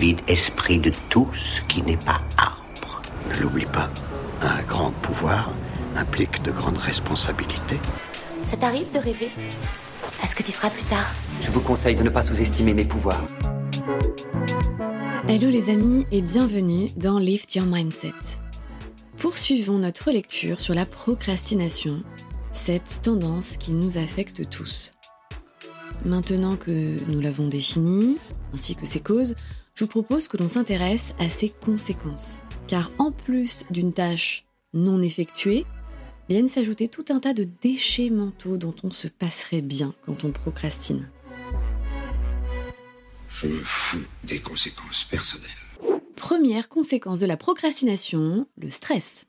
vide esprit de tout ce qui n'est pas arbre. Ne l'oublie pas, un grand pouvoir implique de grandes responsabilités. Ça t'arrive de rêver Est-ce que tu seras plus tard? Je vous conseille de ne pas sous-estimer mes pouvoirs. Hello les amis et bienvenue dans Lift Your Mindset. Poursuivons notre lecture sur la procrastination, cette tendance qui nous affecte tous. Maintenant que nous l'avons définie, ainsi que ses causes, je vous propose que l'on s'intéresse à ses conséquences. Car en plus d'une tâche non effectuée, viennent s'ajouter tout un tas de déchets mentaux dont on se passerait bien quand on procrastine. Je me fous des conséquences personnelles. Première conséquence de la procrastination, le stress.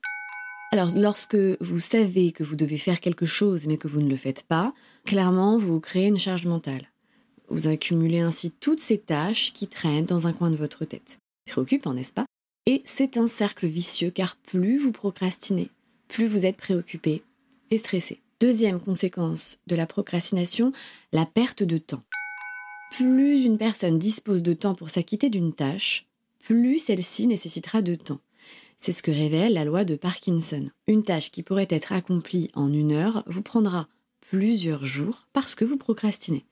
Alors lorsque vous savez que vous devez faire quelque chose mais que vous ne le faites pas, clairement vous créez une charge mentale. Vous accumulez ainsi toutes ces tâches qui traînent dans un coin de votre tête. Préoccupant, n'est-ce pas? Et c'est un cercle vicieux car plus vous procrastinez, plus vous êtes préoccupé et stressé. Deuxième conséquence de la procrastination, la perte de temps. Plus une personne dispose de temps pour s'acquitter d'une tâche, plus celle-ci nécessitera de temps. C'est ce que révèle la loi de Parkinson. Une tâche qui pourrait être accomplie en une heure vous prendra plusieurs jours parce que vous procrastinez.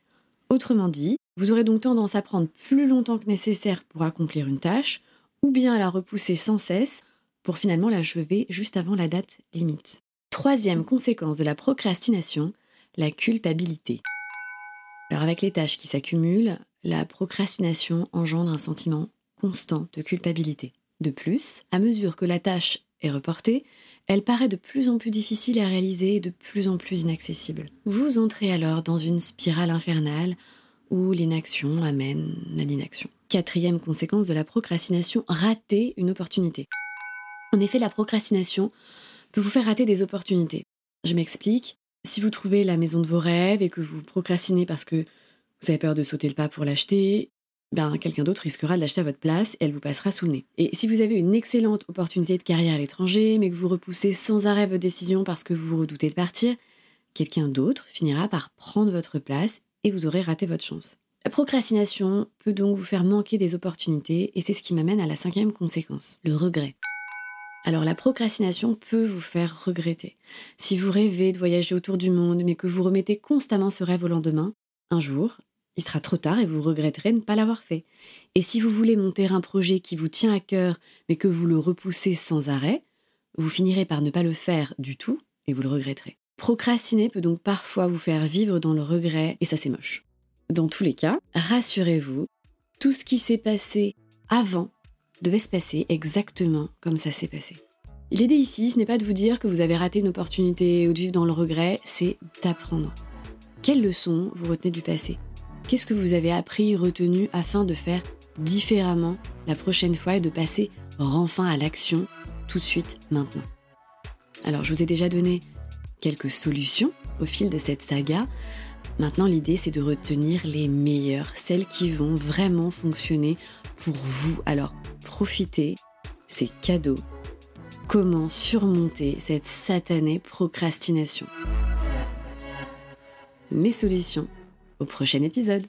Autrement dit, vous aurez donc tendance à prendre plus longtemps que nécessaire pour accomplir une tâche, ou bien à la repousser sans cesse pour finalement l'achever juste avant la date limite. Troisième conséquence de la procrastination, la culpabilité. Alors avec les tâches qui s'accumulent, la procrastination engendre un sentiment constant de culpabilité. De plus, à mesure que la tâche est reportée, elle paraît de plus en plus difficile à réaliser et de plus en plus inaccessible. Vous entrez alors dans une spirale infernale où l'inaction amène à l'inaction. Quatrième conséquence de la procrastination, rater une opportunité. En effet, la procrastination peut vous faire rater des opportunités. Je m'explique. Si vous trouvez la maison de vos rêves et que vous procrastinez parce que vous avez peur de sauter le pas pour l'acheter, ben, quelqu'un d'autre risquera de l'acheter à votre place et elle vous passera sous le nez. Et si vous avez une excellente opportunité de carrière à l'étranger, mais que vous repoussez sans arrêt votre décision parce que vous vous redoutez de partir, quelqu'un d'autre finira par prendre votre place et vous aurez raté votre chance. La procrastination peut donc vous faire manquer des opportunités et c'est ce qui m'amène à la cinquième conséquence, le regret. Alors la procrastination peut vous faire regretter. Si vous rêvez de voyager autour du monde mais que vous remettez constamment ce rêve au lendemain, un jour, il sera trop tard et vous regretterez de ne pas l'avoir fait. Et si vous voulez monter un projet qui vous tient à cœur mais que vous le repoussez sans arrêt, vous finirez par ne pas le faire du tout et vous le regretterez. Procrastiner peut donc parfois vous faire vivre dans le regret et ça c'est moche. Dans tous les cas, rassurez-vous, tout ce qui s'est passé avant devait se passer exactement comme ça s'est passé. L'idée ici, ce n'est pas de vous dire que vous avez raté une opportunité ou de vivre dans le regret, c'est d'apprendre. Quelles leçons vous retenez du passé? Qu'est-ce que vous avez appris, retenu afin de faire différemment la prochaine fois et de passer enfin à l'action tout de suite maintenant? Alors, je vous ai déjà donné quelques solutions au fil de cette saga. Maintenant, l'idée, c'est de retenir les meilleures, celles qui vont vraiment fonctionner pour vous. Alors, profitez, c'est cadeau. Comment surmonter cette satanée procrastination? Mes solutions au prochain épisode.